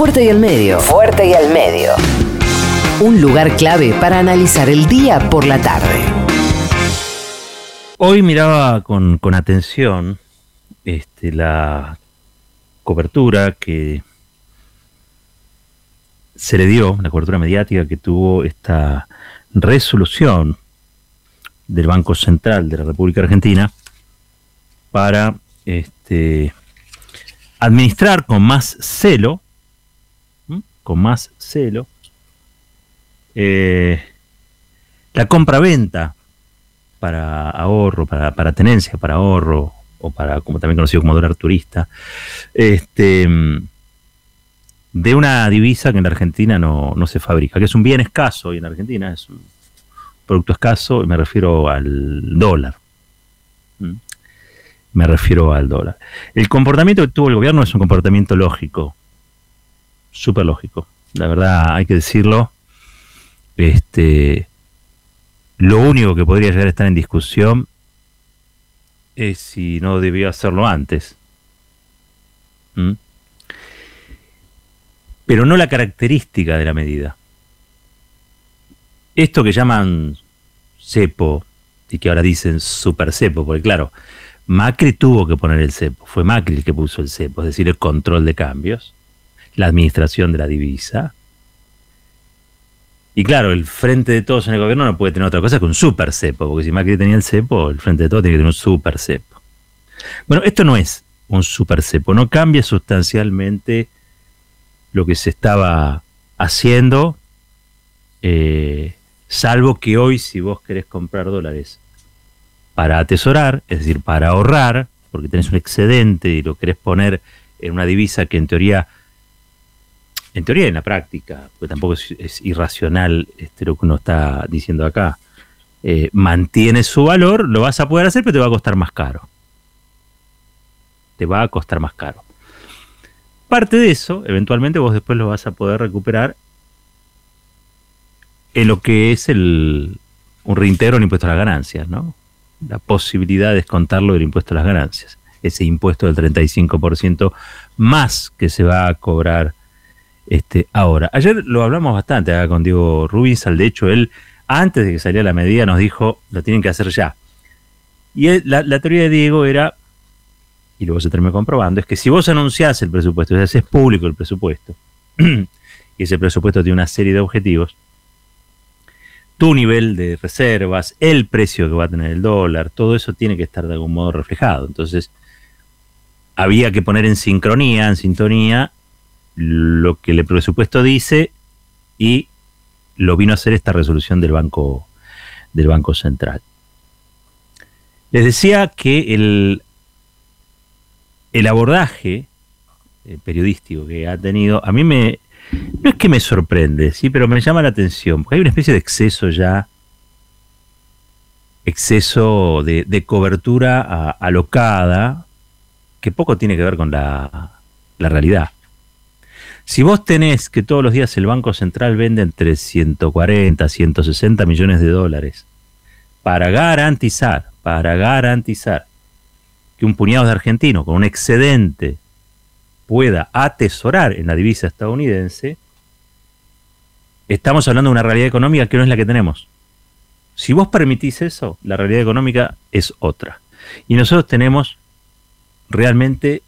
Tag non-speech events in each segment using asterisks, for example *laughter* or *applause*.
Fuerte y al medio. Fuerte y al medio. Un lugar clave para analizar el día por la tarde. Hoy miraba con, con atención este, la cobertura que se le dio, la cobertura mediática que tuvo esta resolución del Banco Central de la República Argentina para este, administrar con más celo, con más celo, eh, la compra-venta para ahorro, para, para, tenencia, para ahorro, o para, como también conocido como dólar turista, este, de una divisa que en la Argentina no, no se fabrica, que es un bien escaso y en Argentina es un producto escaso, y me refiero al dólar. ¿Mm? Me refiero al dólar. El comportamiento que tuvo el gobierno es un comportamiento lógico, súper lógico. La verdad, hay que decirlo. Este, lo único que podría llegar a estar en discusión es si no debió hacerlo antes. ¿Mm? Pero no la característica de la medida. Esto que llaman cepo, y que ahora dicen super cepo, porque claro, Macri tuvo que poner el cepo, fue Macri el que puso el cepo, es decir, el control de cambios, la administración de la divisa. Y claro, el frente de todos en el gobierno no puede tener otra cosa que un super cepo, porque si Macri tenía el cepo, el frente de todos tiene que tener un super cepo. Bueno, esto no es un super cepo, no cambia sustancialmente lo que se estaba haciendo, eh, salvo que hoy si vos querés comprar dólares para atesorar, es decir, para ahorrar, porque tenés un excedente y lo querés poner en una divisa que en teoría, en teoría y en la práctica, porque tampoco es, irracional este, lo que uno está diciendo acá, eh, mantiene su valor, lo vas a poder hacer, pero te va a costar más caro. Te va a costar más caro. Parte de eso, eventualmente vos después lo vas a poder recuperar en lo que es el, un reintegro en impuesto a las ganancias, ¿no? la posibilidad de descontarlo del impuesto a las ganancias. Ese impuesto del 35% más que se va a cobrar este, ahora. Ayer lo hablamos bastante acá con Diego Rubinzal, de hecho él, antes de que saliera la medida, nos dijo, lo tienen que hacer ya. Y la, teoría de Diego era, y luego se terminó comprobando, es que si vos anunciás el presupuesto, si haces público el presupuesto, *clears throat* y ese presupuesto tiene una serie de objetivos, tu nivel de reservas, el precio que va a tener el dólar, todo eso tiene que estar de algún modo reflejado. Entonces, había que poner en sincronía, en sintonía, lo que el presupuesto dice y lo vino a hacer esta resolución del Banco, del banco Central. Les decía que el, el abordaje eh, periodístico que ha tenido, a mí me, no es que me sorprende, sí, pero me llama la atención, porque hay una especie de exceso ya, exceso de, cobertura alocada, que poco tiene que ver con la, la realidad. Si vos tenés que todos los días el Banco Central vende entre 140, 160 millones de dólares para garantizar, para garantizar que un puñado de argentinos con un excedente pueda atesorar en la divisa estadounidense, estamos hablando de una realidad económica que no es la que tenemos. Si vos permitís eso, la realidad económica es otra. Y nosotros tenemos realmente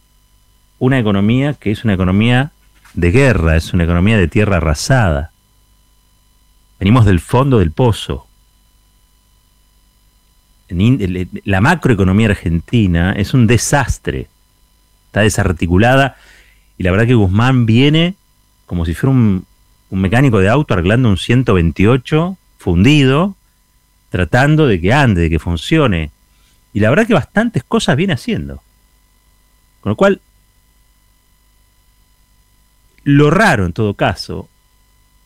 una economía que es una economía de guerra, es una economía de tierra arrasada. Venimos del fondo del pozo. La macroeconomía argentina es un desastre. Está desarticulada y la verdad que Guzmán viene como si fuera un, mecánico de auto arreglando un 128 fundido, tratando de que ande, de que funcione. Y la verdad que bastantes cosas viene haciendo. Con lo cual, lo raro en todo caso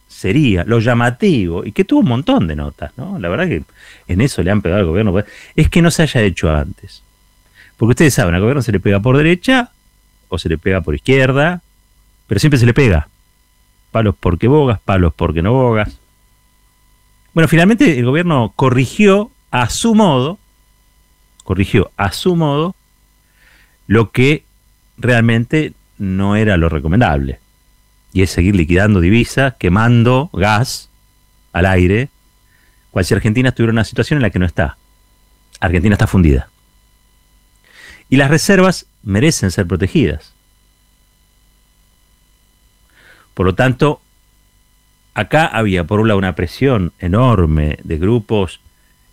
sería, lo llamativo, y que tuvo un montón de notas, ¿no? La verdad que en eso le han pegado al gobierno, es que no se haya hecho antes. Porque ustedes saben, al gobierno se le pega por derecha o se le pega por izquierda, pero siempre se le pega. Palos porque bogas, palos porque no bogas. Bueno, finalmente el gobierno corrigió a su modo, corrigió a su modo lo que realmente no era lo recomendable. Y es seguir liquidando divisas, quemando gas al aire, cual si Argentina estuviera en una situación en la que no está. Argentina está fundida. Y las reservas merecen ser protegidas. Por lo tanto, acá había por un lado una presión enorme de grupos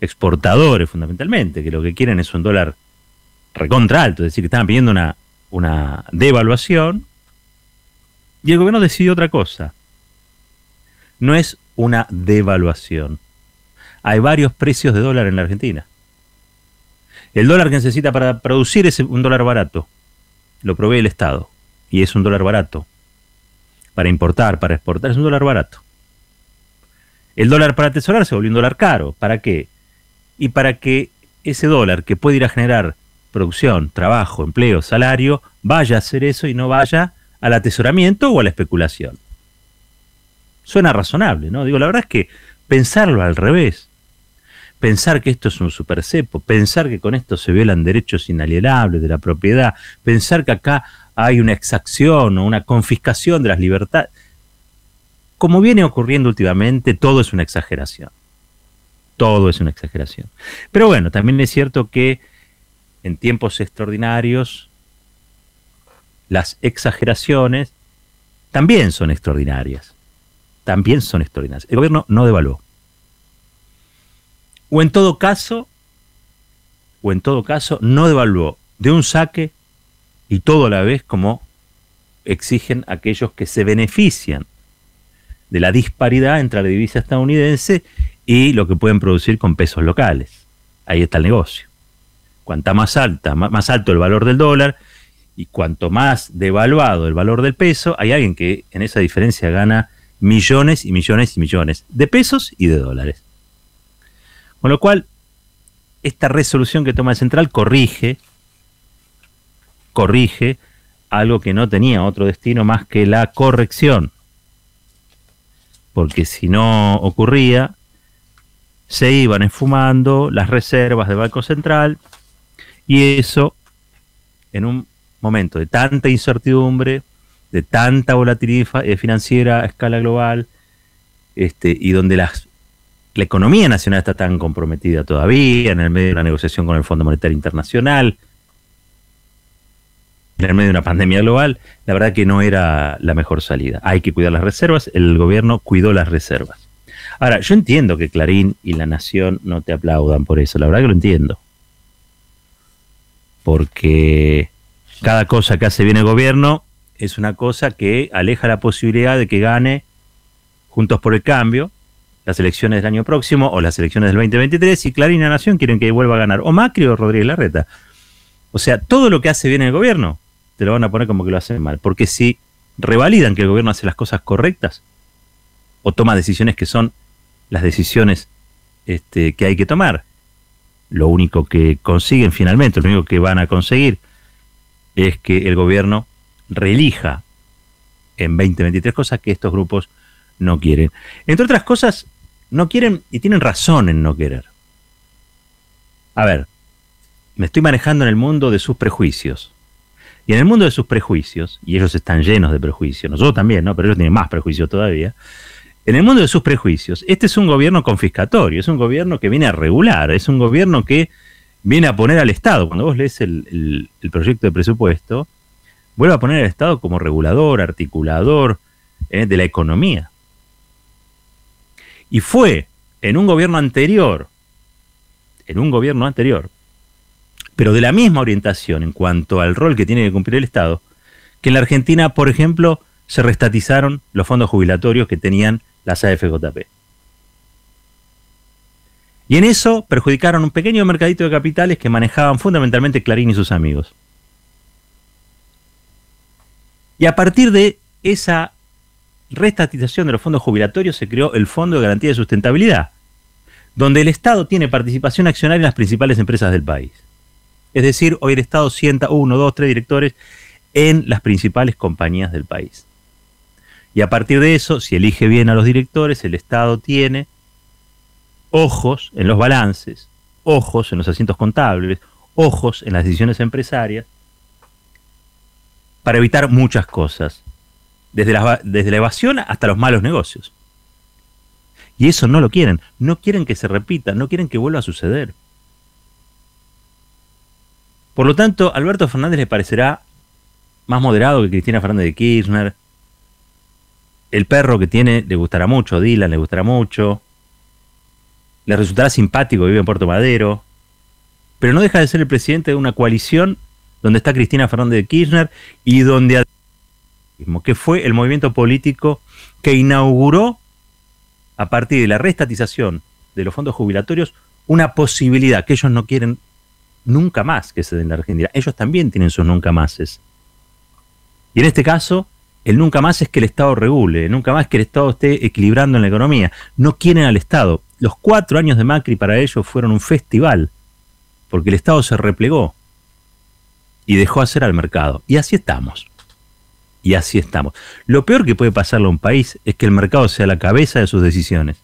exportadores fundamentalmente, que lo que quieren es un dólar recontra alto, es decir, que estaban pidiendo una, una devaluación, y el gobierno decidió otra cosa. No es una devaluación. Hay varios precios de dólar en la Argentina. El dólar que necesita para producir es un dólar barato. Lo provee el Estado. Y es un dólar barato para importar, para exportar, es un dólar barato. El dólar para atesorar se volvió un dólar caro. ¿Para qué? Y para que ese dólar que puede ir a generar producción, trabajo, empleo, salario, vaya a hacer eso y no vaya al atesoramiento o a la especulación. Suena razonable, ¿no? Digo, la verdad es que pensarlo al revés, pensar que esto es un supercepo, pensar que con esto se violan derechos inalienables de la propiedad, pensar que acá hay una exacción o una confiscación de las libertades. Como viene ocurriendo últimamente, todo es una exageración. Todo es una exageración. Pero bueno, también es cierto que en tiempos extraordinarios, las exageraciones también son extraordinarias. También son extraordinarias. El gobierno no devaluó. O en todo caso, o en todo caso, no devaluó de un saque y todo a la vez como exigen aquellos que se benefician de la disparidad entre la divisa estadounidense y lo que pueden producir con pesos locales. Ahí está el negocio. Cuanta más alta, más alto el valor del dólar y cuanto más devaluado el valor del peso, hay alguien que en esa diferencia gana millones y millones y millones de pesos y de dólares. Con lo cual, esta resolución que toma el central corrige corrige algo que no tenía otro destino más que la corrección. Porque si no ocurría, se iban esfumando las reservas del Banco Central y eso, en un momento de tanta incertidumbre, de tanta volatilidad eh, financiera a escala global, este, y donde la economía nacional está tan comprometida todavía, en el medio de la negociación con el Fondo Monetario Internacional, en el medio de una pandemia global, la verdad que no era la mejor salida. Hay que cuidar las reservas, el gobierno cuidó las reservas. Ahora, yo entiendo que Clarín y La Nación no te aplaudan por eso, la verdad que lo entiendo. Porque cada cosa que hace bien el gobierno es una cosa que aleja la posibilidad de que gane Juntos por el Cambio las elecciones del año próximo o las elecciones del 2023 y Clarín y Nación quieren que vuelva a ganar o Macri o Rodríguez Larreta. O sea, todo lo que hace bien el gobierno te lo van a poner como que lo hacen mal. Porque si revalidan que el gobierno hace las cosas correctas o toma decisiones que son las decisiones este, que hay que tomar, lo único que consiguen finalmente, lo único que van a conseguir es que el gobierno reelija en 2023 cosas que estos grupos no quieren. Entre otras cosas, no quieren y tienen razón en no querer. A ver, me estoy manejando en el mundo de sus prejuicios. Y en el mundo de sus prejuicios, y ellos están llenos de prejuicios, nosotros también, ¿no? Pero ellos tienen más prejuicios todavía. En el mundo de sus prejuicios, este es un gobierno confiscatorio, es un gobierno que viene a regular, es un gobierno que viene a poner al Estado. Cuando vos lees el, proyecto de presupuesto, vuelve a poner al Estado como regulador, articulador eh, de la economía. Y fue en un gobierno anterior, en un gobierno anterior, pero de la misma orientación en cuanto al rol que tiene que cumplir el Estado, que en la Argentina, por ejemplo, se restatizaron los fondos jubilatorios que tenían las AFJP. Y en eso perjudicaron un pequeño mercadito de capitales que manejaban fundamentalmente Clarín y sus amigos. Y a partir de esa restatización de los fondos jubilatorios se creó el Fondo de Garantía de Sustentabilidad, donde el Estado tiene participación accionaria en las principales empresas del país. Es decir, hoy el Estado sienta uno, dos, tres directores en las principales compañías del país. Y a partir de eso, si elige bien a los directores, el Estado tiene ojos en los balances, ojos en los asientos contables, ojos en las decisiones empresarias, para evitar muchas cosas. desde la, desde la evasión hasta los malos negocios. Y eso no lo quieren, no quieren que se repita, no quieren que vuelva a suceder. Por lo tanto, Alberto Fernández le parecerá más moderado que Cristina Fernández de Kirchner. El perro que tiene le gustará mucho, Dylan le gustará mucho. Le resultará simpático, vive en Puerto Madero. Pero no deja de ser el presidente de una coalición donde está Cristina Fernández de Kirchner y donde que fue el movimiento político que inauguró a partir de la restatización de los fondos jubilatorios una posibilidad que ellos no quieren nunca más que se den en la Argentina. Ellos también tienen sus nunca máses. Y en este caso, el nunca más es que el Estado regule, nunca más que el Estado esté equilibrando en la economía. No quieren al Estado. Los cuatro años de Macri para ellos fueron un festival, porque el Estado se replegó y dejó hacer al mercado. Y así estamos. Y así estamos. Lo peor que puede pasarle a un país es que el mercado sea la cabeza de sus decisiones.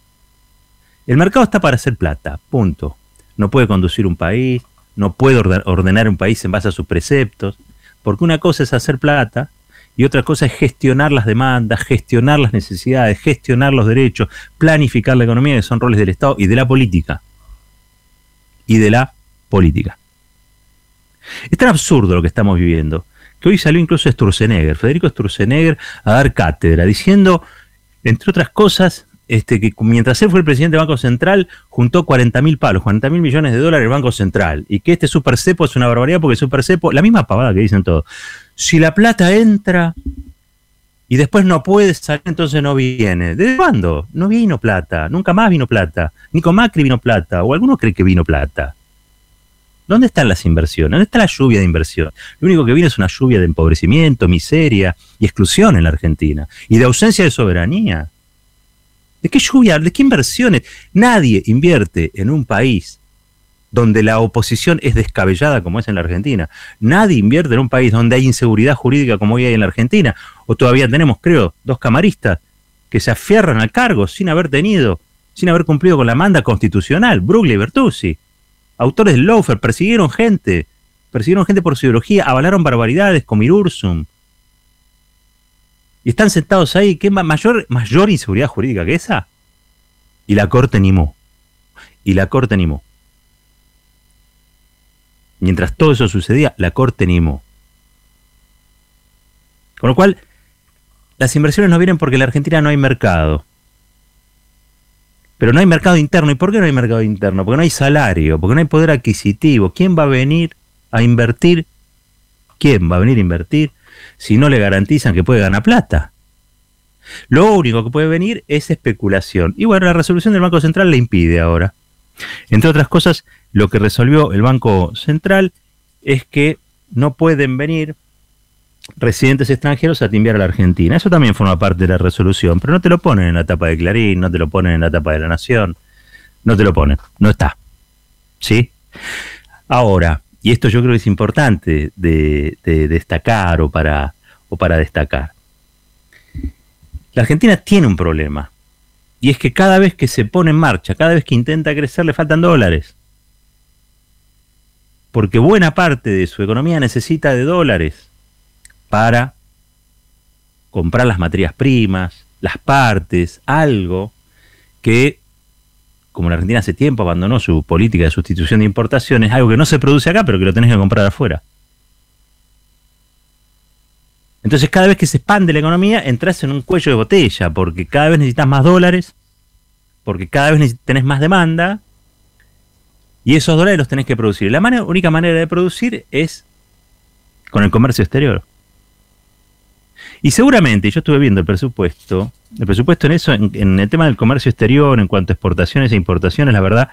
El mercado está para hacer plata, punto. No puede conducir un país, no puede ordenar un país en base a sus preceptos, porque una cosa es hacer plata y otra cosa es gestionar las demandas, gestionar las necesidades, gestionar los derechos, planificar la economía, que son roles del Estado y de la política. Y de la política. Es tan absurdo lo que estamos viviendo que hoy salió incluso Sturzenegger, Federico Sturzenegger, a dar cátedra, diciendo, entre otras cosas, este, que mientras él fue el presidente del Banco Central, juntó 40 mil palos, 40 mil millones de dólares el Banco Central, y que este super cepo es una barbaridad porque super cepo, la misma pavada que dicen todos, si la plata entra y después no puede salir, entonces no viene. ¿Desde cuándo? No vino plata, nunca más vino plata, ni con Macri vino plata, o alguno cree que vino plata. ¿Dónde están las inversiones? ¿Dónde está la lluvia de inversión? Lo único que viene es una lluvia de empobrecimiento, miseria y exclusión en la Argentina. Y de ausencia de soberanía. ¿De qué lluvia? ¿De qué inversiones? Nadie invierte en un país donde la oposición es descabellada como es en la Argentina. Nadie invierte en un país donde hay inseguridad jurídica como hoy hay en la Argentina. O todavía tenemos, creo, dos camaristas que se afierran al cargo sin haber tenido, sin haber cumplido con la manda constitucional, Bruglia y Bertuzzi autores del Loafer, persiguieron gente, persiguieron gente por su ideología, avalaron barbaridades como Irursum. Y están sentados ahí, ¿qué mayor, mayor inseguridad jurídica que esa? Y la corte animó. Y la corte animó. Mientras todo eso sucedía, la corte animó. Con lo cual, las inversiones no vienen porque en la Argentina no hay mercado. Pero no hay mercado interno. ¿Y por qué no hay mercado interno? Porque no hay salario, porque no hay poder adquisitivo. ¿Quién va a venir a invertir? ¿Quién va a venir a invertir si no le garantizan que puede ganar plata? Lo único que puede venir es especulación. Y bueno, la resolución del Banco Central le impide ahora. Entre otras cosas, lo que resolvió el Banco Central es que no pueden venir residentes extranjeros a timbiar a la Argentina. Eso también forma parte de la resolución, pero no te lo ponen en la tapa de Clarín, no te lo ponen en la tapa de La Nación, no te lo ponen, no está. ¿Sí? Ahora, y esto yo creo que es importante de, destacar o para, o para destacar. La Argentina tiene un problema, y es que cada vez que se pone en marcha, cada vez que intenta crecer, le faltan dólares. Porque buena parte de su economía necesita de dólares para comprar las materias primas, las partes, algo que, como la Argentina hace tiempo abandonó su política de sustitución de importaciones, algo que no se produce acá, pero que lo tenés que comprar afuera. Entonces cada vez que se expande la economía, entras en un cuello de botella, porque cada vez necesitas más dólares, porque cada vez tenés más demanda, y esos dólares los tenés que producir. La única manera de producir es con el comercio exterior. Y seguramente, yo estuve viendo el presupuesto, el presupuesto en eso, en, el tema del comercio exterior, en cuanto a exportaciones e importaciones, la verdad,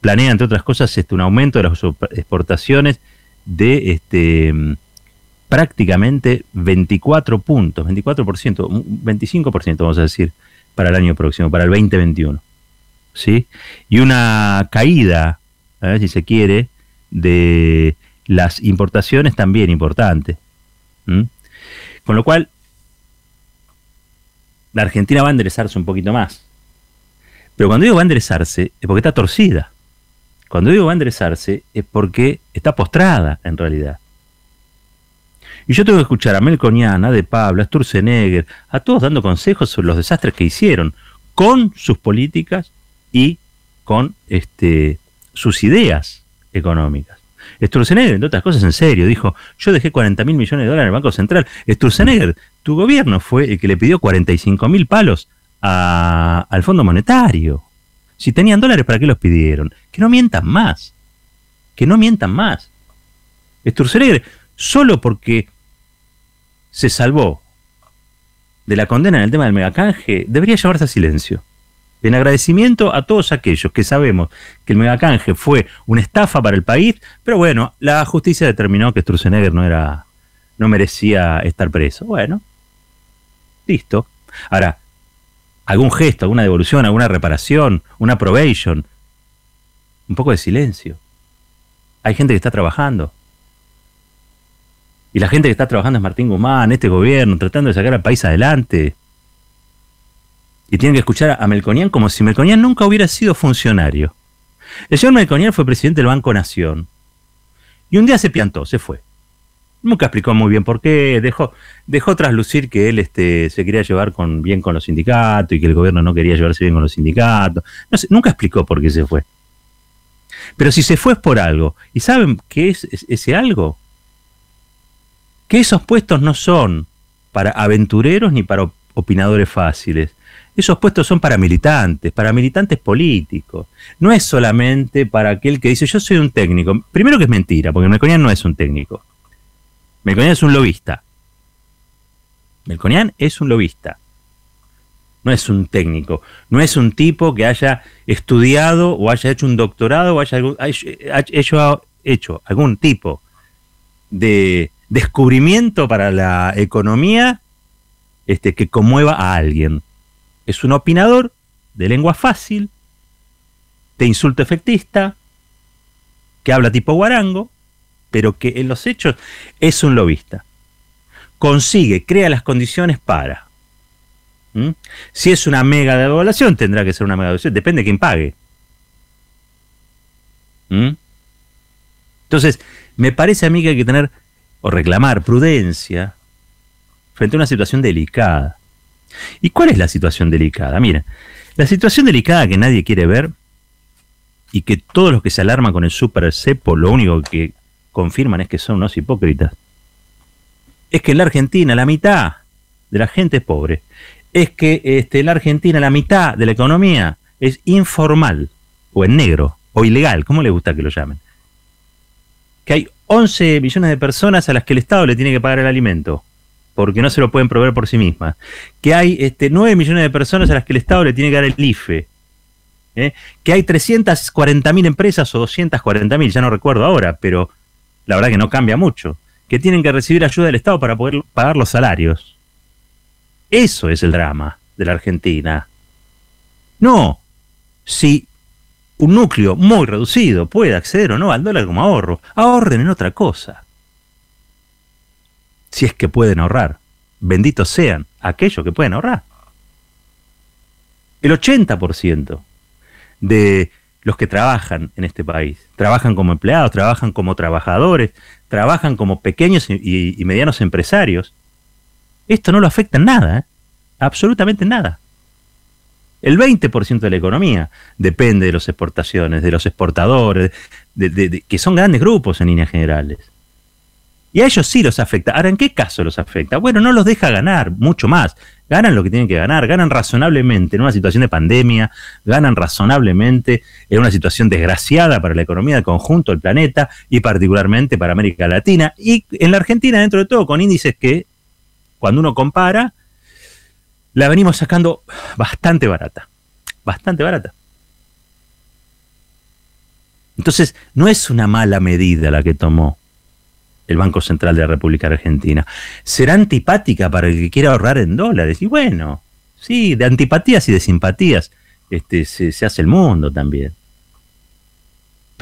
planea, entre otras cosas, este, un aumento de las exportaciones de este prácticamente 24 puntos, 24%, 25% vamos a decir, para el año próximo, para el 2021. ¿Sí? Y una caída, si se quiere, de las importaciones también importante. Con lo cual, la Argentina va a enderezarse un poquito más. Pero cuando digo va a enderezarse, es porque está torcida. Cuando digo va a enderezarse, es porque está postrada, en realidad. Y yo tengo que escuchar a Melconian, a De Pablo, a Sturzenegger, a todos dando consejos sobre los desastres que hicieron con sus políticas y con este, sus ideas económicas. Sturzenegger, entre otras cosas, en serio, dijo, yo dejé 40 mil millones de dólares en el Banco Central. Sturzenegger, tu gobierno fue el que le pidió 45 mil palos al Fondo Monetario. Si tenían dólares, ¿para qué los pidieron? Que no mientan más. Que no mientan más. Sturzenegger, solo porque se salvó de la condena en el tema del megacanje, debería llevarse a silencio. En agradecimiento a todos aquellos que sabemos que el megacanje fue una estafa para el país, pero bueno, la justicia determinó que Sturzenegger no era, no merecía estar preso. Bueno, listo. Ahora, algún gesto, alguna devolución, alguna reparación, una probation, un poco de silencio. Hay gente que está trabajando. Y la gente que está trabajando es Martín Guzmán, este gobierno, tratando de sacar al país adelante. Y tienen que escuchar a Melconian como si Melconian nunca hubiera sido funcionario. El señor Melconian fue presidente del Banco Nación. Y un día se piantó, se fue. Nunca explicó muy bien por qué, dejó, dejó traslucir que él este, se quería llevar bien con los sindicatos y que el gobierno no quería llevarse bien con los sindicatos. Nunca explicó por qué se fue. Pero si se fue es por algo. ¿Y saben qué es ese algo? Que esos puestos no son para aventureros ni para opinadores fáciles. Esos puestos son para militantes, para militantes políticos. No es solamente para aquel que dice yo soy un técnico. Primero que es mentira, porque Melconian no es un técnico. Melconian es un lobista. Melconian es un lobista. No es un técnico. No es un tipo que haya estudiado o haya hecho un doctorado o haya, hecho, hecho algún tipo de descubrimiento para la economía este, que conmueva a alguien es un opinador de lengua fácil, de insulto efectista, que habla tipo guarango, pero que en los hechos es un lobista. Consigue, crea las condiciones para. Si es una mega devaluación, tendrá que ser una mega devaluación, depende de quién pague. Entonces, me parece a mí que hay que tener o reclamar prudencia frente a una situación delicada. ¿Y cuál es la situación delicada? Mira, la situación delicada que nadie quiere ver y que todos los que se alarman con el super cepo lo único que confirman es que son unos hipócritas, es que en la Argentina la mitad de la gente es pobre, es que este, en la Argentina la mitad de la economía es informal o en negro o ilegal, ¿cómo le gusta que lo llamen? Que hay 11 millones de personas a las que el Estado le tiene que pagar el alimento porque no se lo pueden proveer por sí mismas. Que hay este, 9 millones de personas a las que el Estado le tiene que dar el IFE. ¿eh? Que hay 340.000 empresas o 240.000, ya no recuerdo ahora, pero la verdad que no cambia mucho. Que tienen que recibir ayuda del Estado para poder pagar los salarios. Eso es el drama de la Argentina. No, si un núcleo muy reducido puede acceder o no al dólar como ahorro, ahorren en otra cosa si es que pueden ahorrar. Benditos sean aquellos que pueden ahorrar. El 80% de los que trabajan en este país, trabajan como empleados, trabajan como trabajadores, trabajan como pequeños y, medianos empresarios, esto no lo afecta en nada, ¿eh? absolutamente nada. El 20% de la economía depende de las exportaciones, de los exportadores, que son grandes grupos en líneas generales. Y a ellos sí los afecta. Ahora, ¿en qué caso los afecta? Bueno, no los deja ganar mucho más. Ganan lo que tienen que ganar, ganan razonablemente en una situación de pandemia, ganan razonablemente en una situación desgraciada para la economía del conjunto del planeta y particularmente para América Latina. Y en la Argentina, dentro de todo, con índices que, cuando uno compara, la venimos sacando bastante barata. Bastante barata. Entonces, no es una mala medida la que tomó el Banco Central de la República Argentina. Será antipática para el que quiera ahorrar en dólares. Y bueno, sí, de antipatías y de simpatías este, se, hace el mundo también.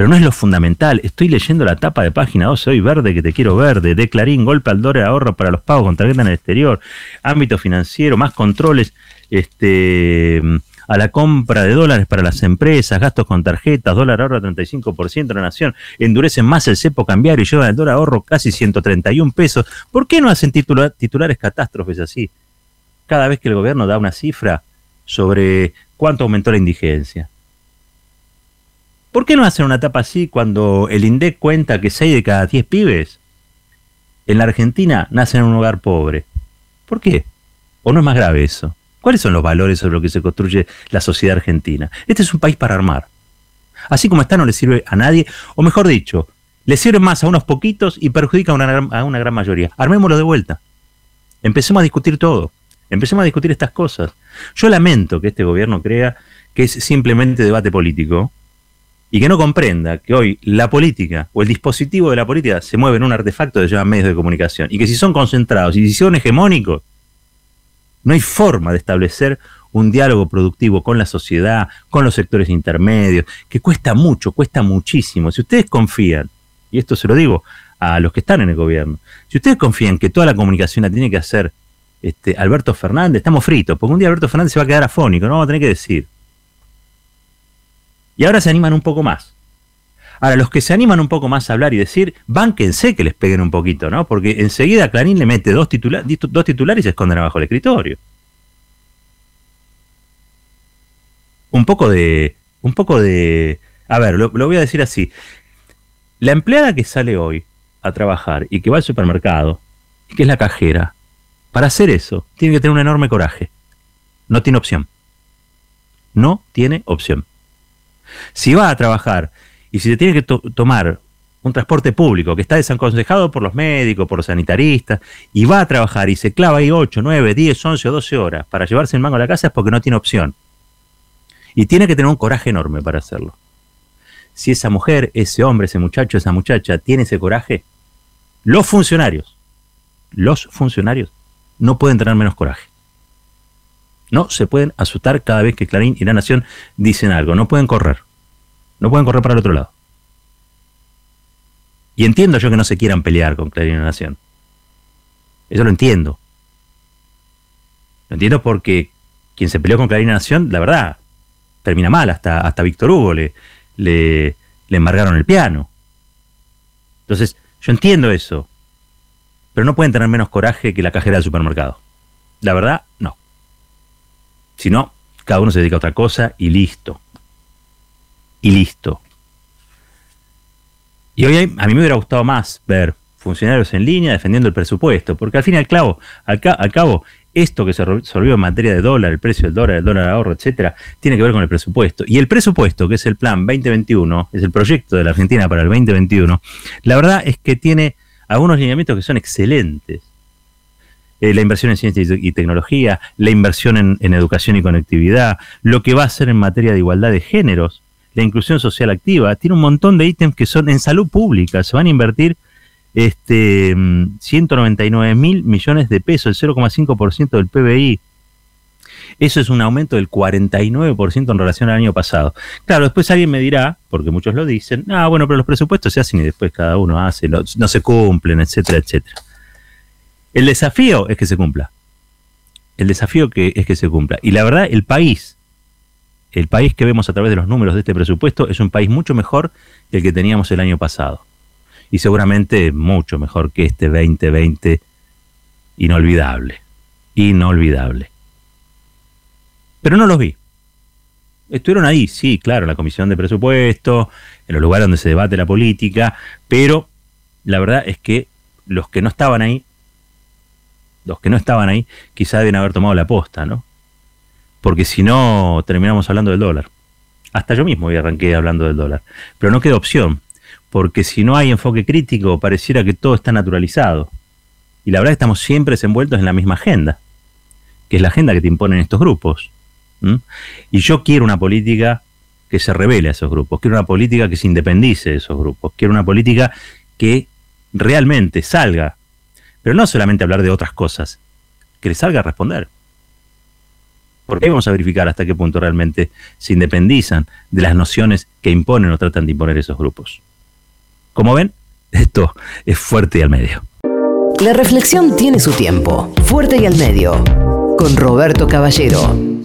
Pero no es lo fundamental. Estoy leyendo la tapa de página 12 hoy, verde que te quiero verde, de Clarín, golpe al dólar ahorro para los pagos con tarjeta en el exterior, ámbito financiero, más controles este, a la compra de dólares para las empresas, gastos con tarjetas, dólar ahorro 35% de la nación, endurecen más el cepo cambiario y llevan el dólar ahorro casi 131 pesos. ¿Por qué no hacen titulares catástrofes así? Cada vez que el gobierno da una cifra sobre cuánto aumentó la indigencia. ¿Por qué no hacen una etapa así cuando el INDEC cuenta que 6 de cada 10 pibes en la Argentina nacen en un hogar pobre? ¿Por qué? ¿O no es más grave eso? ¿Cuáles son los valores sobre los que se construye la sociedad argentina? Este es un país para armar. Así como está, no le sirve a nadie, o mejor dicho, le sirve más a unos poquitos y perjudica a una, a una gran mayoría. Armémoslo de vuelta. Empecemos a discutir todo. Empecemos a discutir estas cosas. Yo lamento que este gobierno crea que es simplemente debate político y que no comprenda que hoy la política o el dispositivo de la política se mueve en un artefacto que se medios de comunicación y que si son concentrados y si son hegemónicos, no hay forma de establecer un diálogo productivo con la sociedad, con los sectores intermedios, que cuesta mucho, cuesta muchísimo. Si ustedes confían, y esto se lo digo a los que están en el gobierno, si ustedes confían que toda la comunicación la tiene que hacer este, Alberto Fernández, estamos fritos, porque un día Alberto Fernández se va a quedar afónico, no vamos a tener que decir. Y ahora se animan un poco más. Ahora, los que se animan un poco más a hablar y decir, bánquense que les peguen un poquito, ¿no? Porque enseguida Clarín le mete dos, dos titulares y se esconden abajo del escritorio. Un poco de. Un poco de. A ver, lo, lo voy a decir así. La empleada que sale hoy a trabajar y que va al supermercado, y que es la cajera, para hacer eso, tiene que tener un enorme coraje. No tiene opción. No tiene opción. Si va a trabajar y si se tiene que tomar un transporte público que está desaconsejado por los médicos, por los sanitaristas, y va a trabajar y se clava ahí 8, 9, 10, 11 o 12 horas para llevarse el mango a la casa es porque no tiene opción. Y tiene que tener un coraje enorme para hacerlo. Si esa mujer, ese hombre, ese muchacho, esa muchacha tiene ese coraje, los funcionarios, los funcionarios no pueden tener menos coraje. No se pueden asustar cada vez que Clarín y La Nación dicen algo. No pueden correr. No pueden correr para el otro lado. Y entiendo yo que no se quieran pelear con Clarín Nación. Eso lo entiendo. Lo entiendo porque quien se peleó con Clarín La Nación, la verdad, termina mal. Hasta, hasta Víctor Hugo le, le, le embargaron el piano. Entonces, yo entiendo eso. Pero no pueden tener menos coraje que la cajera del supermercado. La verdad, no. Si no, cada uno se dedica a otra cosa y listo. Y listo. Y hoy a mí me hubiera gustado más ver funcionarios en línea defendiendo el presupuesto, porque al fin y al cabo, al, cabo, esto que se resolvió en materia de dólar, el precio del dólar, el dólar ahorro, etcétera, tiene que ver con el presupuesto. Y el presupuesto, que es el plan 2021, es el proyecto de la Argentina para el 2021, la verdad es que tiene algunos lineamientos que son excelentes. Eh, la inversión en ciencia y, tecnología, la inversión en, educación y conectividad, lo que va a hacer en materia de igualdad de géneros, la inclusión social activa, tiene un montón de ítems que son en salud pública, se van a invertir este, 199 mil millones de pesos, el 0,5% del PBI. Eso es un aumento del 49% en relación al año pasado. Claro, después alguien me dirá, porque muchos lo dicen, ah, bueno, pero los presupuestos se hacen y después cada uno hace, no se cumplen, etcétera, etcétera. El desafío es que se cumpla. El desafío que es que se cumpla. Y la verdad, el país, el país que vemos a través de los números de este presupuesto, es un país mucho mejor que el que teníamos el año pasado. Y seguramente mucho mejor que este 2020 inolvidable. Inolvidable. Pero no los vi. Estuvieron ahí, sí, claro, en la comisión de presupuesto, en los lugares donde se debate la política, pero la verdad es que los que no estaban ahí los que no estaban ahí, quizá deben haber tomado la posta, ¿no? Porque si no, terminamos hablando del dólar. Hasta yo mismo arranqué hablando del dólar. Pero no queda opción, porque si no hay enfoque crítico, pareciera que todo está naturalizado. Y la verdad estamos siempre envueltos en la misma agenda, que es la agenda que te imponen estos grupos. Y yo quiero una política que se revele a esos grupos, quiero una política que se independice de esos grupos, quiero una política que realmente salga pero no solamente hablar de otras cosas, que le salga a responder. Porque vamos a verificar hasta qué punto realmente se independizan de las nociones que imponen o tratan de imponer esos grupos. Como ven, esto es fuerte y al medio. La reflexión tiene su tiempo. Fuerte y al medio. Con Roberto Caballero.